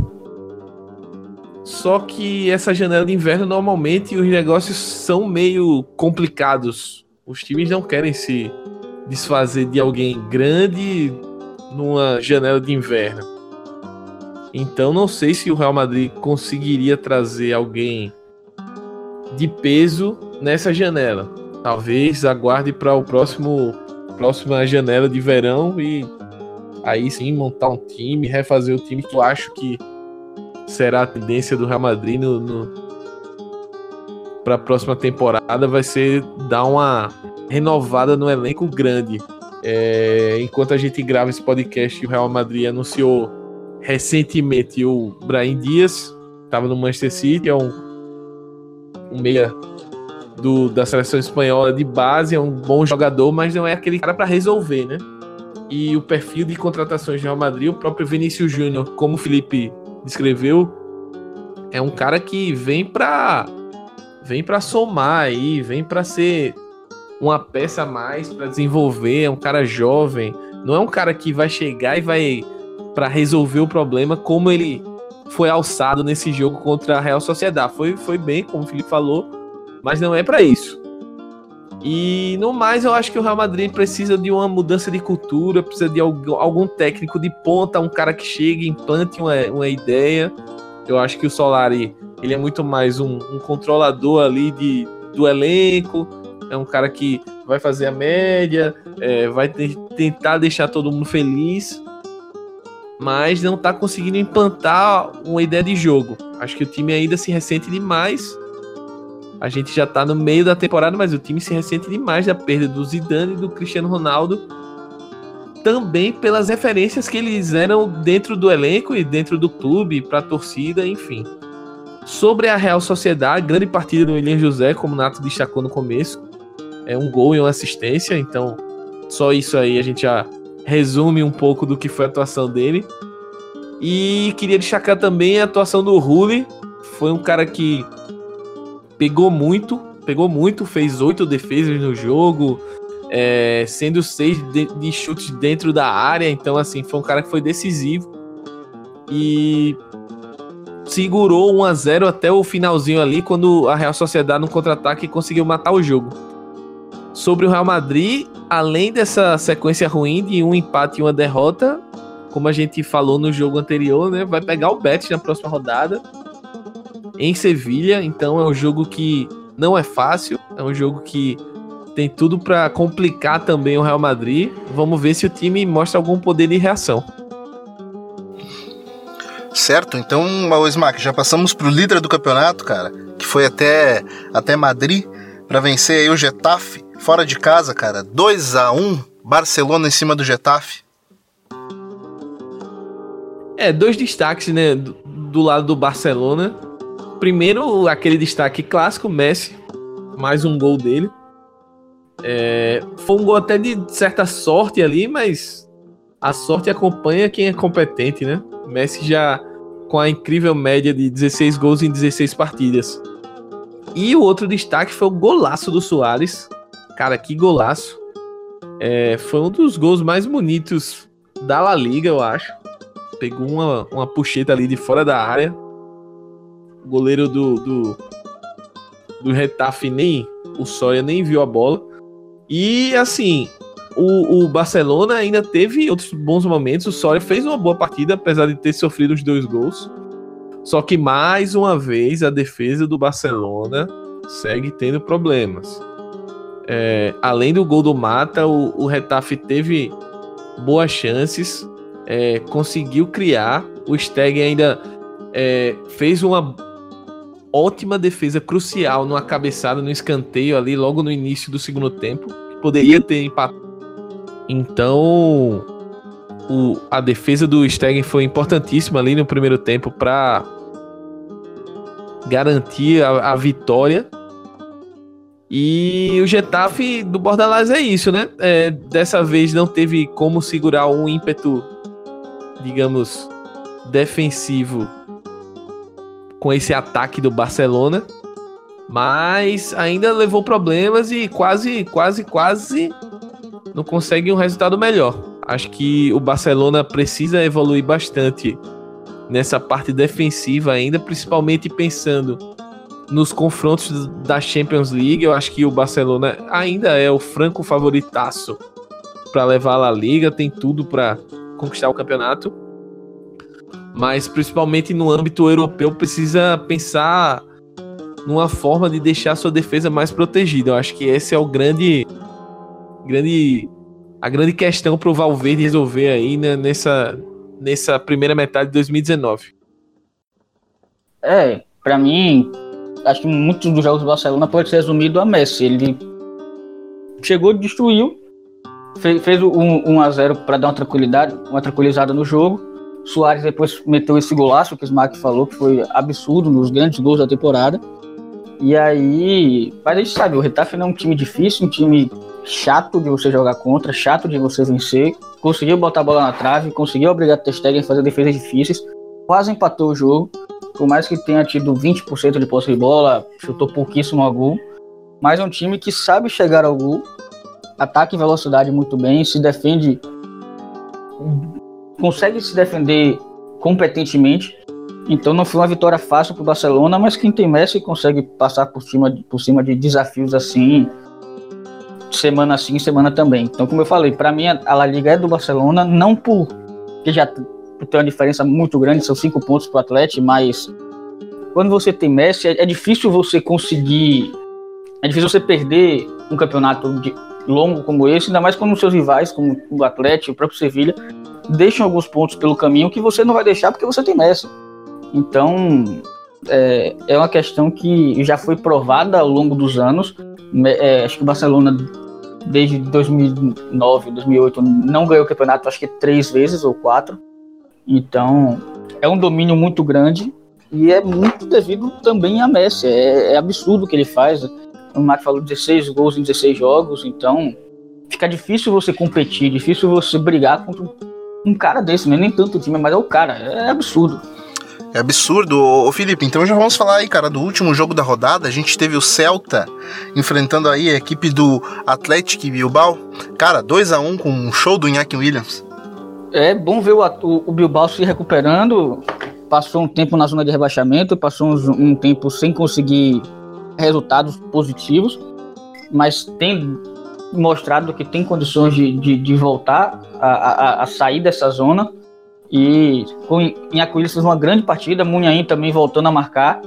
Só que essa janela de inverno normalmente os negócios são meio complicados. Os times não querem se desfazer de alguém grande numa janela de inverno. Então não sei se o Real Madrid conseguiria trazer alguém de peso nessa janela. Talvez aguarde para o próximo próxima janela de verão e aí sim montar um time, refazer o time que eu acho que será a tendência do Real Madrid no, no para a próxima temporada vai ser dar uma renovada no elenco grande. É, enquanto a gente grava esse podcast, o Real Madrid anunciou recentemente o Brahim Dias, estava no Manchester City, é um um meia do, da seleção espanhola de base, é um bom jogador, mas não é aquele cara para resolver, né? E o perfil de contratações de Real Madrid, o próprio Vinícius Júnior, como o Felipe descreveu, é um cara que vem para vem para somar aí, vem para ser uma peça a mais para desenvolver, é um cara jovem, não é um cara que vai chegar e vai para resolver o problema como ele foi alçado nesse jogo contra a Real Sociedade. Foi, foi bem, como o Felipe falou, mas não é para isso. E no mais, eu acho que o Real Madrid precisa de uma mudança de cultura, precisa de algum técnico de ponta, um cara que chegue, implante uma, uma ideia. Eu acho que o Solari ele é muito mais um, um controlador ali de, do elenco, é um cara que vai fazer a média, é, vai te, tentar deixar todo mundo feliz, mas não está conseguindo implantar uma ideia de jogo. Acho que o time ainda se ressente demais a gente já tá no meio da temporada, mas o time se ressente demais da perda do Zidane e do Cristiano Ronaldo. Também pelas referências que eles eram dentro do elenco e dentro do clube, para a torcida, enfim. Sobre a Real Sociedade, grande partida do William José, como o Nato destacou no começo. É um gol e uma assistência, então só isso aí a gente já resume um pouco do que foi a atuação dele. E queria destacar também a atuação do Rulli. Foi um cara que pegou muito, pegou muito, fez oito defesas no jogo, é, sendo seis de, de, chutes dentro da área. Então, assim, foi um cara que foi decisivo e segurou 1 a 0 até o finalzinho ali, quando a Real Sociedade no contra-ataque conseguiu matar o jogo. Sobre o Real Madrid, além dessa sequência ruim de um empate e uma derrota, como a gente falou no jogo anterior, né, vai pegar o Betis na próxima rodada em Sevilha, então é um jogo que não é fácil, é um jogo que tem tudo para complicar também o Real Madrid. Vamos ver se o time mostra algum poder de reação. Certo, então, Smack, já passamos pro líder do campeonato, cara, que foi até, até Madrid para vencer aí o Getafe fora de casa, cara. 2 a 1 Barcelona em cima do Getafe. É, dois destaques, né, do, do lado do Barcelona primeiro, aquele destaque clássico, Messi, mais um gol dele. É, foi um gol até de certa sorte ali, mas a sorte acompanha quem é competente, né? Messi já com a incrível média de 16 gols em 16 partidas. E o outro destaque foi o golaço do Soares. Cara, que golaço. É, foi um dos gols mais bonitos da La Liga, eu acho. Pegou uma, uma puxeta ali de fora da área goleiro do, do, do Retafe nem o Soria nem viu a bola. E assim, o, o, Barcelona ainda teve outros bons momentos. O Soria fez uma boa partida, apesar de ter sofrido os dois gols. Só que mais uma vez a defesa do Barcelona segue tendo problemas. É, além do gol do Mata, o, o Retafe teve boas chances, é, conseguiu criar. O Steg ainda é, fez uma ótima defesa crucial numa cabeçada no escanteio ali logo no início do segundo tempo, poderia ter empatado. Então, o, a defesa do Stegen foi importantíssima ali no primeiro tempo para garantir a, a, vitória. E o Getafe do Bordalás é isso, né? É, dessa vez não teve como segurar um ímpeto, digamos, defensivo com esse ataque do Barcelona, mas ainda levou problemas e quase, quase, quase não consegue um resultado melhor. Acho que o Barcelona precisa evoluir bastante nessa parte defensiva ainda, principalmente pensando nos confrontos da Champions League. Eu acho que o Barcelona ainda é o franco favoritaço para levar a Liga, tem tudo para conquistar o campeonato mas principalmente no âmbito europeu precisa pensar numa forma de deixar sua defesa mais protegida. Eu acho que esse é o grande, grande a grande questão para o Valverde resolver aí né, nessa, nessa primeira metade de 2019. É, para mim, acho que muitos dos jogos do Barcelona pode ser resumido a Messi. Ele chegou, destruiu, fez, fez um 1 a 0 para dar uma tranquilidade, uma tranquilizada no jogo Soares depois meteu esse golaço que o Smack falou, que foi absurdo, nos grandes gols da temporada. E aí, mas a gente sabe, o Retafe é um time difícil, um time chato de você jogar contra, chato de você vencer. Conseguiu botar a bola na trave, conseguiu obrigar o Testegen a fazer defesas difíceis, quase empatou o jogo. Por mais que tenha tido 20% de posse de bola, chutou pouquíssimo ao gol. Mas é um time que sabe chegar ao gol, ataca em velocidade muito bem, se defende consegue se defender competentemente. Então não foi uma vitória fácil para o Barcelona, mas quem tem Messi consegue passar por cima, por cima de desafios assim semana sim, semana também. Então, como eu falei, para mim a La Liga é do Barcelona, não por que já tem uma diferença muito grande, são cinco pontos para o Atlético, mas quando você tem Messi, é, é, difícil você conseguir, é difícil você perder um campeonato de, longo como esse, ainda mais quando os seus rivais, como o Atlético, o próprio Sevilha, deixam alguns pontos pelo caminho que você não vai deixar porque você tem Messi. Então, é, é uma questão que já foi provada ao longo dos anos. É, acho que o Barcelona, desde 2009, 2008, não ganhou o campeonato, acho que três vezes ou quatro. Então, é um domínio muito grande e é muito devido também a Messi. É, é absurdo o que ele faz. O Marco falou 16 gols em 16 jogos, então fica difícil você competir, difícil você brigar contra um cara desse, né? nem tanto o time, mas é o cara. É absurdo. É absurdo. Ô, Felipe, então já vamos falar aí, cara, do último jogo da rodada. A gente teve o Celta enfrentando aí a equipe do Atlético Bilbao. Cara, 2 a 1 um com um show do Iñaki Williams. É bom ver o, o, o, Bilbao se recuperando. Passou um tempo na zona de rebaixamento, passou um, um tempo sem conseguir resultados positivos, mas tem mostrado que tem condições de, de, de voltar a, a, a sair dessa zona e com Inhacuílis fez uma grande partida, Munhaim também voltando a marcar.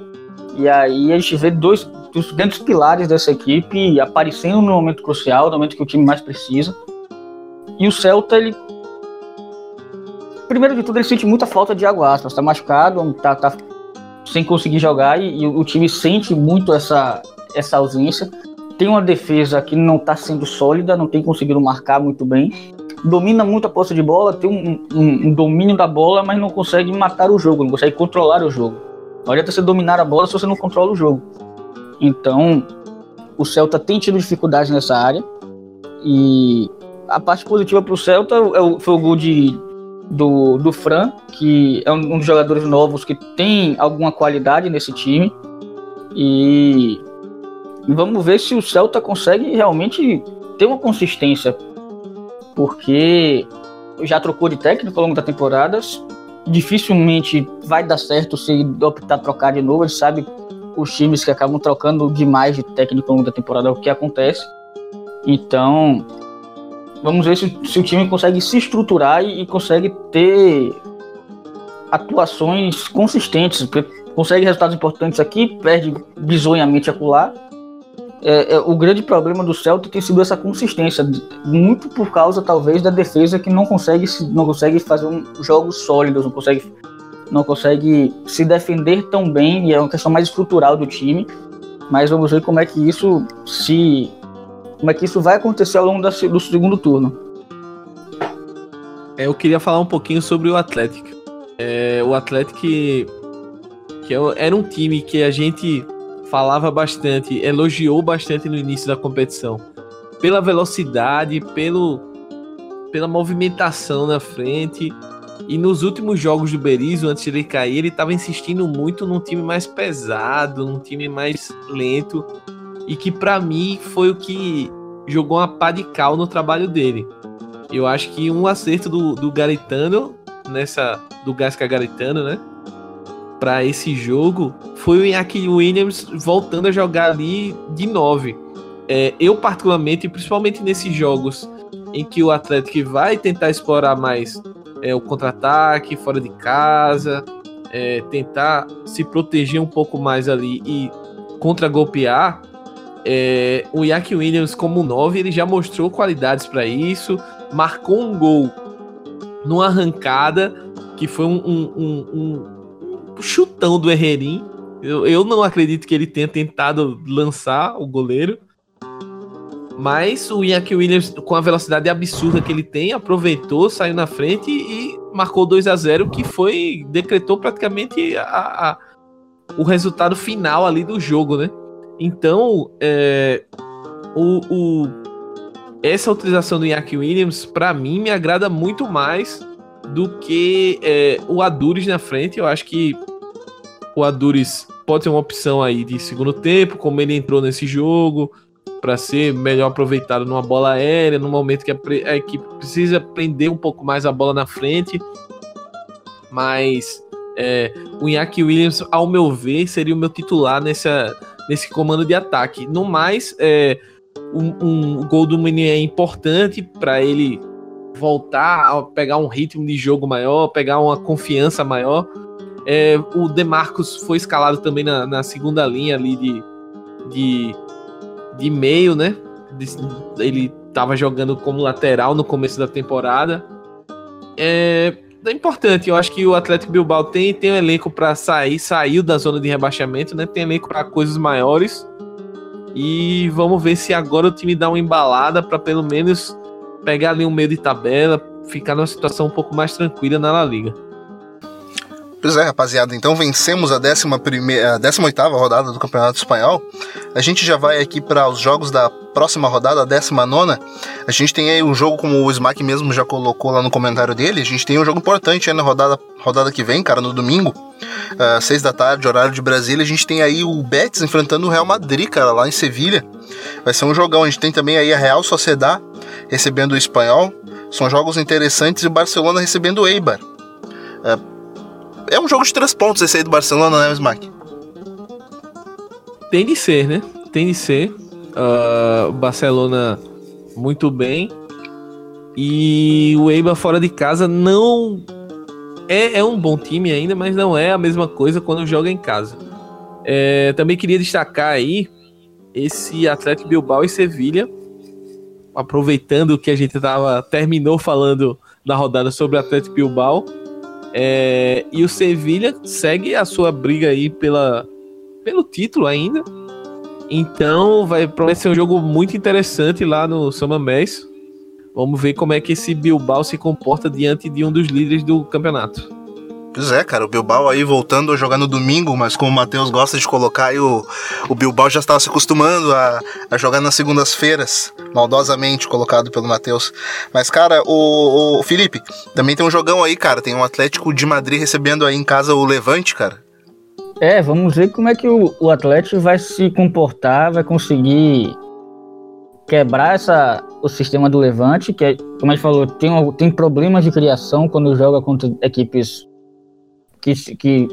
E aí a gente vê dois dos grandes pilares dessa equipe aparecendo no momento crucial, no momento que o time mais precisa. E o Celta, ele. Primeiro de tudo, ele sente muita falta de água aspas. Tá machucado, tá, tá sem conseguir jogar e, e, o time sente muito essa, essa ausência. Tem uma defesa que não tá sendo sólida, não tem conseguido marcar muito bem domina muito a posse de bola, tem um, um, um, domínio da bola, mas não consegue matar o jogo, não consegue controlar o jogo. Não adianta você dominar a bola se você não controla o jogo. Então, o Celta tem tido dificuldades nessa área. E a parte positiva para o Celta é foi o gol de, do, do Fran, que é um, um dos jogadores novos que tem alguma qualidade nesse time. E vamos ver se o Celta consegue realmente ter uma consistência porque já trocou de técnico ao longo da temporada, dificilmente vai dar certo se optar trocar de novo. A gente sabe os times que acabam trocando demais de técnico ao longo da temporada, é o que acontece. Então, vamos ver se, se o time consegue se estruturar e, e consegue ter atuações consistentes, consegue resultados importantes aqui, perde bizonhamente acolá, é, é, o grande problema do Celta tem sido essa consistência, muito por causa talvez da defesa que não consegue não consegue fazer um, jogos sólidos, não consegue não consegue se defender tão bem e é uma questão mais estrutural do time. Mas vamos ver como é que isso se como é que isso vai acontecer ao longo da, do segundo turno. É, eu queria falar um pouquinho sobre o Atlético. É, o Atlético que, é era um time que a gente falava bastante, elogiou bastante no início da competição. Pela velocidade, pelo, pela movimentação na frente. E nos últimos jogos do Berizzo, antes de ele cair, ele estava insistindo muito num time mais pesado, num time mais lento. E que para mim foi o que jogou uma pá de cal no trabalho dele. Eu acho que um acerto do, do Garitano, nessa. do Gasca Garitano, né? para esse jogo foi o Iñaki Williams voltando a jogar ali de 9. É, eu, particularmente, principalmente nesses jogos em que o Atlético vai tentar explorar mais é, o contra-ataque fora de casa, é, tentar se proteger um pouco mais ali e contra-golpear, é, o Iñaki Williams, como 9, ele já mostrou qualidades para isso, marcou um gol numa arrancada que foi um, um, um, chutão do Herrerim. Eu, eu não acredito que ele tenha tentado lançar o goleiro. Mas o Iñaki Williams, com a velocidade absurda que ele tem, aproveitou, saiu na frente e marcou 2 a 0 que foi. decretou praticamente a, a, o resultado final ali do jogo, né? Então, é, o, o, essa utilização do Iñaki Williams, para mim, me agrada muito mais do que é, o Adures na frente. Eu acho que o Adures pode ser uma opção aí de segundo tempo, como ele entrou nesse jogo, para ser melhor aproveitado numa bola aérea, no momento que a, a, equipe precisa prender um pouco mais a bola na frente. Mas é, o Iñaki Williams, ao meu ver, seria o meu titular nessa, nesse comando de ataque. No mais, é, um, um gol do Meunier é importante para ele voltar a pegar um ritmo de jogo maior, pegar uma confiança maior. É, o Demarcus foi escalado também na, na segunda linha ali de, de, de meio, né? Ele estava jogando como lateral no começo da temporada. É, é importante, eu acho que o Atlético Bilbao tem, tem um elenco para sair, saiu da zona de rebaixamento, né? Tem elenco para coisas maiores. E vamos ver se agora o time dá uma embalada para pelo menos pegar ali um meio de tabela, ficar numa situação um pouco mais tranquila na La Liga. Pois é, rapaziada, então vencemos a 18 rodada do Campeonato Espanhol. A gente já vai aqui para os jogos da próxima rodada, a 19. A gente tem aí um jogo, como o Smack mesmo já colocou lá no comentário dele, a gente tem um jogo importante aí na rodada, rodada que vem, cara, no domingo, uh, 6 da tarde, horário de Brasília. A gente tem aí o Betis enfrentando o Real Madrid, cara, lá em Sevilha. Vai ser um jogão. A gente tem também aí a Real Sociedad recebendo o Espanhol. São jogos interessantes e o Barcelona recebendo o Eibar. Uh, é um jogo de três pontos esse aí do Barcelona, né, Smack? Tem de ser, né? Tem de ser. Uh, Barcelona muito bem. E o Eibar fora de casa não é, é, um bom time ainda, mas não é a mesma coisa quando joga em casa. É, também queria destacar aí esse Atlético Bilbao e Sevilha, aproveitando que a gente tava, terminou falando na rodada sobre o Atlético Bilbao. É, e o Sevilha segue a sua briga aí pela, pelo título ainda. Então vai ser um jogo muito interessante lá no Samamés. Vamos ver como é que esse Bilbao se comporta diante de um dos líderes do campeonato. Pois é, cara, o Bilbao aí voltando a jogar no domingo, mas como o Matheus gosta de colocar aí, o, o Bilbao já estava se acostumando a, a jogar nas segundas-feiras, maldosamente colocado pelo Matheus. Mas, cara, o, o, Felipe, também tem um jogão aí, cara, tem um Atlético de Madrid recebendo aí em casa o Levante, cara. É, vamos ver como é que o, o Atlético vai se comportar, vai conseguir quebrar essa, o sistema do Levante, que, é, como a gente falou, tem, tem problemas de criação quando joga contra equipes que, que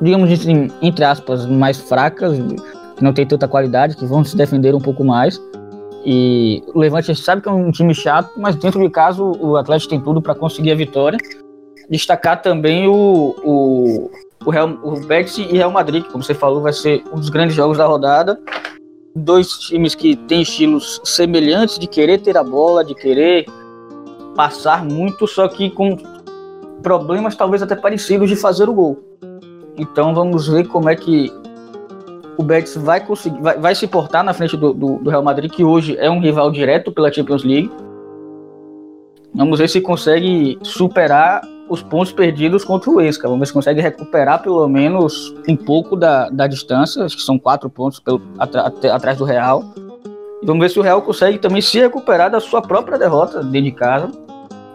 digamos assim, entre aspas, mais fracas, que não tem tanta qualidade, que vão se defender um pouco mais. E o Levante sabe que é um time chato, mas dentro de casa o Atlético tem tudo para conseguir a vitória. Destacar também o, o, o, Real, o Betis e Real Madrid, que, como você falou, vai ser um dos grandes jogos da rodada. Dois times que têm estilos semelhantes de querer ter a bola, de querer passar muito, só que com problemas talvez até parecidos de fazer o gol. Então vamos ver como é que o Betis vai conseguir, vai, vai se portar na frente do, do, do, Real Madrid, que hoje é um rival direto pela Champions League. Vamos ver se consegue superar os pontos perdidos contra o Esca. Vamos ver se consegue recuperar pelo menos um pouco da, da distância, acho que são quatro pontos pelo, atrás do Real. E vamos ver se o Real consegue também se recuperar da sua própria derrota dentro de casa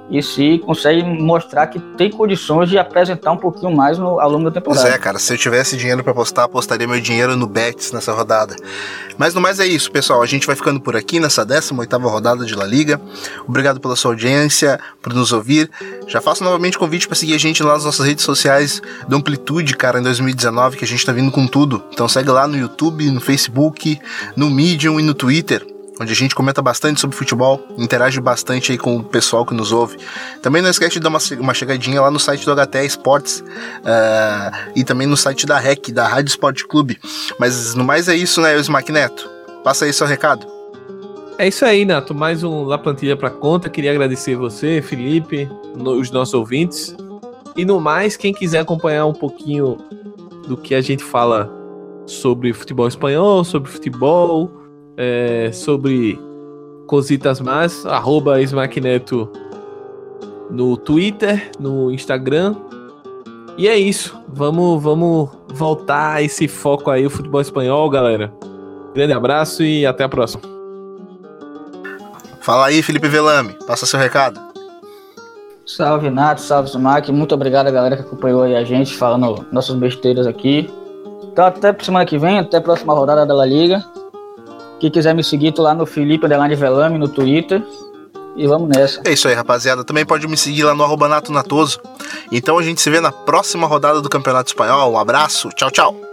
e se consegue mostrar que tem condições de apresentar um pouquinho mais no, ao longo da temporada. Pois é, cara, se eu tivesse dinheiro para apostar, apostaria meu dinheiro no Betis nessa rodada. Mas no mais é isso, pessoal. A gente vai ficando por aqui nessa 18 rodada de La Liga. Obrigado pela sua audiência, por nos ouvir. Já faço novamente convite para seguir a gente lá nas nossas redes sociais do Amplitude, cara, em 2019, que a gente tá vindo com tudo. Então segue lá no YouTube, no Facebook, no Medium e no Twitter onde a gente comenta bastante sobre futebol, interage bastante aí com o pessoal que nos ouve. Também não esquece de dar uma, uma chegadinha lá no site do HT Esportes uh, e também no site da REC, da Rádio Esporte Clube. Mas no mais é isso, né, Smack Neto? Passa aí seu recado. É isso aí, Nato. Mais um La Plantilha para conta. Queria agradecer você, Felipe, os nossos ouvintes. E no mais, quem quiser acompanhar um pouquinho do que a gente fala sobre futebol espanhol, sobre futebol, é, sobre cositas mais, arroba Smackneto no Twitter, no Instagram. E é isso. Vamos, vamos voltar a esse foco aí, o futebol espanhol, galera. Grande abraço e até a próxima. Fala aí, Felipe Velame. Passa seu recado. Salve, Nato. Salve, Smack. Muito obrigado, galera, que acompanhou aí a gente, falando nossas besteiras aqui. Então, até semana que vem, até a próxima rodada da La Liga. Quem quiser me seguir, tô lá no Felipe Adelante Velame no Twitter. E vamos nessa. É isso aí, rapaziada. Também pode me seguir lá no arroba Nato Natoso. Então a gente se vê na próxima rodada do Campeonato Espanhol. Um abraço, tchau, tchau.